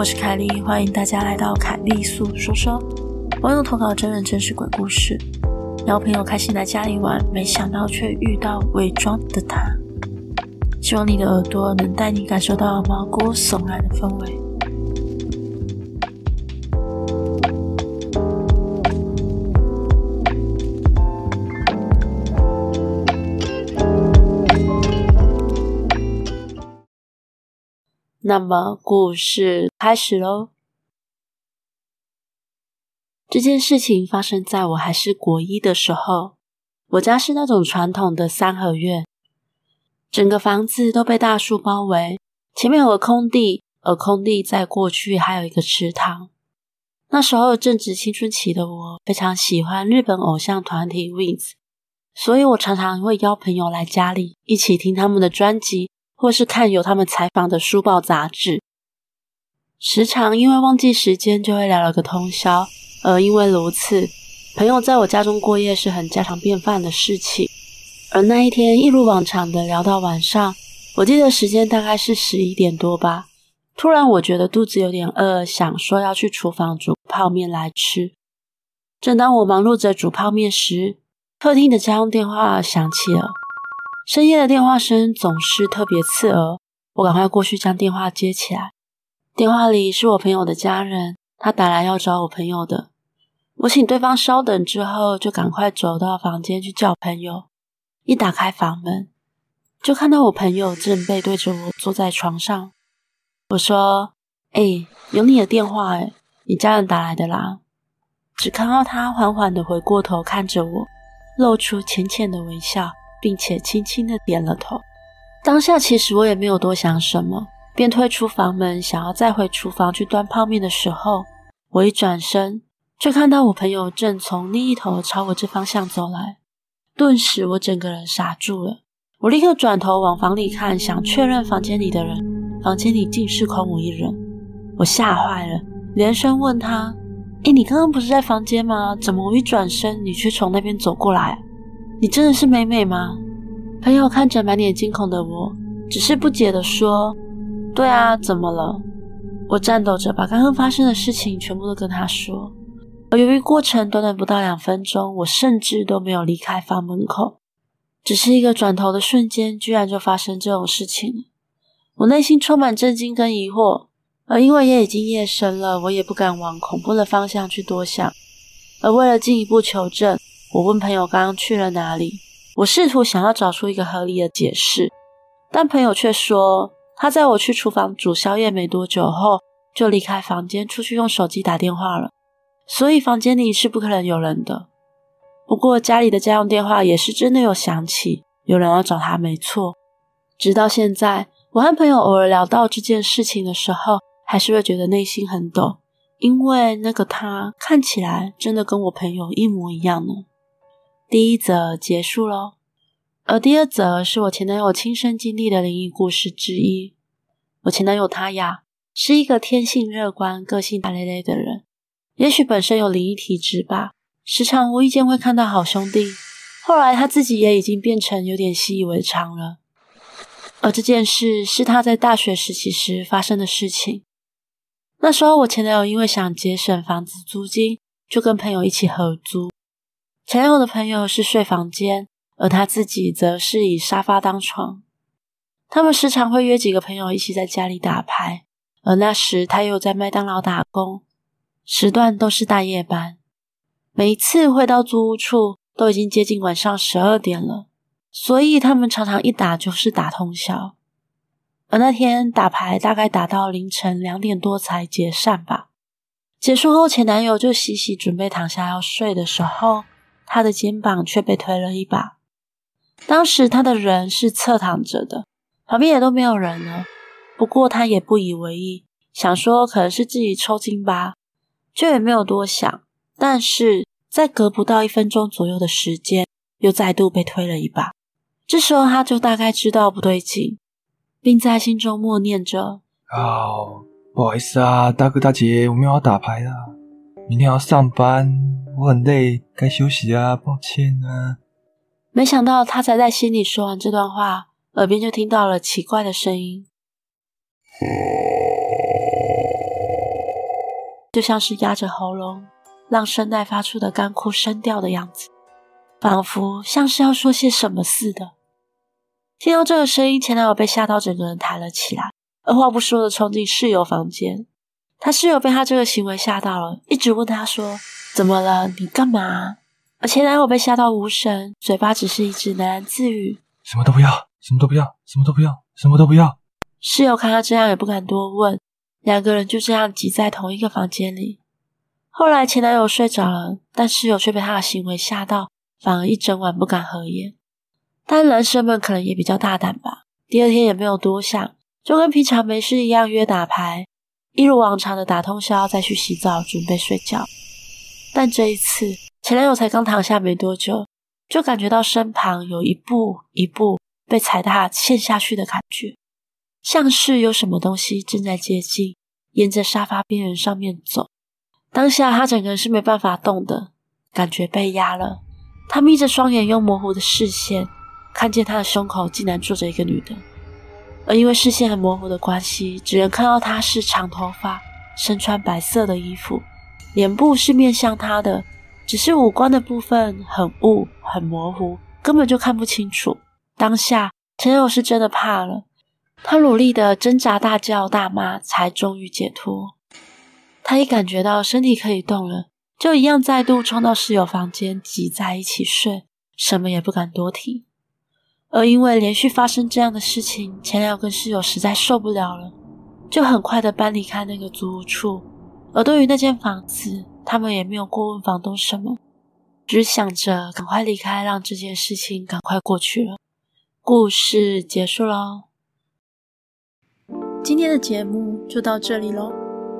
我是凯莉，欢迎大家来到凯莉素说说。网友投稿真人真实鬼故事，邀朋友开心来家里玩，没想到却遇到伪装的他。希望你的耳朵能带你感受到毛骨悚然的氛围。那么，故事开始喽。这件事情发生在我还是国一的时候。我家是那种传统的三合院，整个房子都被大树包围，前面有个空地，而空地在过去还有一个池塘。那时候正值青春期的我，非常喜欢日本偶像团体 Wings，所以我常常会邀朋友来家里，一起听他们的专辑。或是看有他们采访的书报杂志，时常因为忘记时间就会聊了个通宵。而因为如此，朋友在我家中过夜是很家常便饭的事情。而那一天一如往常的聊到晚上，我记得时间大概是十一点多吧。突然我觉得肚子有点饿，想说要去厨房煮泡面来吃。正当我忙碌着煮泡面时，客厅的家用电话响起了。深夜的电话声总是特别刺耳，我赶快过去将电话接起来。电话里是我朋友的家人，他打来要找我朋友的。我请对方稍等之后，就赶快走到房间去叫朋友。一打开房门，就看到我朋友正背对着我坐在床上。我说：“哎，有你的电话哎，你家人打来的啦。”只看到他缓缓的回过头看着我，露出浅浅的微笑。并且轻轻的点了头。当下其实我也没有多想什么，便退出房门，想要再回厨房去端泡面的时候，我一转身，却看到我朋友正从另一头朝我这方向走来。顿时我整个人傻住了。我立刻转头往房里看，想确认房间里的人，房间里竟是空无一人。我吓坏了，连声问他：“诶，你刚刚不是在房间吗？怎么我一转身，你却从那边走过来？”你真的是美美吗？朋友看着满脸惊恐的我，只是不解地说：“对啊，怎么了？”我颤抖着把刚刚发生的事情全部都跟他说。而由于过程短短不到两分钟，我甚至都没有离开房门口，只是一个转头的瞬间，居然就发生这种事情了。我内心充满震惊跟疑惑，而因为也已经夜深了，我也不敢往恐怖的方向去多想。而为了进一步求证，我问朋友刚刚去了哪里，我试图想要找出一个合理的解释，但朋友却说他在我去厨房煮宵夜没多久后就离开房间出去用手机打电话了，所以房间里是不可能有人的。不过家里的家用电话也是真的有响起，有人要找他没错。直到现在，我和朋友偶尔聊到这件事情的时候，还是会觉得内心很抖，因为那个他看起来真的跟我朋友一模一样呢。第一则结束喽，而第二则是我前男友亲身经历的灵异故事之一。我前男友他呀，是一个天性乐观、个性大咧咧的人，也许本身有灵异体质吧，时常无意间会看到好兄弟。后来他自己也已经变成有点习以为常了。而这件事是他在大学时期时发生的事情。那时候我前男友因为想节省房子租金，就跟朋友一起合租。前男友的朋友是睡房间，而他自己则是以沙发当床。他们时常会约几个朋友一起在家里打牌，而那时他又在麦当劳打工，时段都是大夜班。每一次回到租屋处，都已经接近晚上十二点了，所以他们常常一打就是打通宵。而那天打牌大概打到凌晨两点多才解散吧。结束后，前男友就洗洗准备躺下要睡的时候。他的肩膀却被推了一把，当时他的人是侧躺着的，旁边也都没有人了。不过他也不以为意，想说可能是自己抽筋吧，就也没有多想。但是在隔不到一分钟左右的时间，又再度被推了一把。这时候他就大概知道不对劲，并在心中默念着：“哦，不好意思啊，大哥大姐，我没有要打牌了，明天要上班。”我很累，该休息啊，抱歉啊。没想到他才在心里说完这段话，耳边就听到了奇怪的声音。就像是压着喉咙，让声带发出的干枯声调的样子，仿佛像是要说些什么似的。听到这个声音，前男友被吓到，整个人抬了起来，二话不说的冲进室友房间。他室友被他这个行为吓到了，一直问他说：“怎么了？你干嘛？”而前男友被吓到无神，嘴巴只是一直喃喃自语：“什么都不要，什么都不要，什么都不要，什么都不要。”室友看他这样，也不敢多问。两个人就这样挤在同一个房间里。后来前男友睡着了，但室友却被他的行为吓到，反而一整晚不敢合眼。但男生们可能也比较大胆吧，第二天也没有多想，就跟平常没事一样约打牌，一如往常的打通宵，再去洗澡准备睡觉。但这一次，前男友才刚躺下没多久，就感觉到身旁有一步一步被踩踏陷下去的感觉。像是有什么东西正在接近，沿着沙发边缘上面走。当下他整个人是没办法动的，感觉被压了。他眯着双眼，用模糊的视线看见他的胸口竟然坐着一个女的，而因为视线很模糊的关系，只能看到她是长头发，身穿白色的衣服，脸部是面向他的，只是五官的部分很雾、很模糊，根本就看不清楚。当下前男友是真的怕了。他努力的挣扎，大叫大骂，才终于解脱。他一感觉到身体可以动了，就一样再度冲到室友房间，挤在一起睡，什么也不敢多提。而因为连续发生这样的事情，前两跟室友实在受不了了，就很快的搬离开那个租屋处。而对于那间房子，他们也没有过问房东什么，只想着赶快离开，让这件事情赶快过去了。故事结束喽。今天的节目就到这里喽，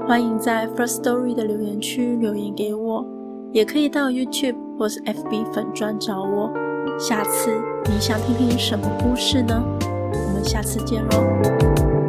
欢迎在 First Story 的留言区留言给我，也可以到 YouTube 或是 FB 粉专找我。下次你想听听什么故事呢？我们下次见喽。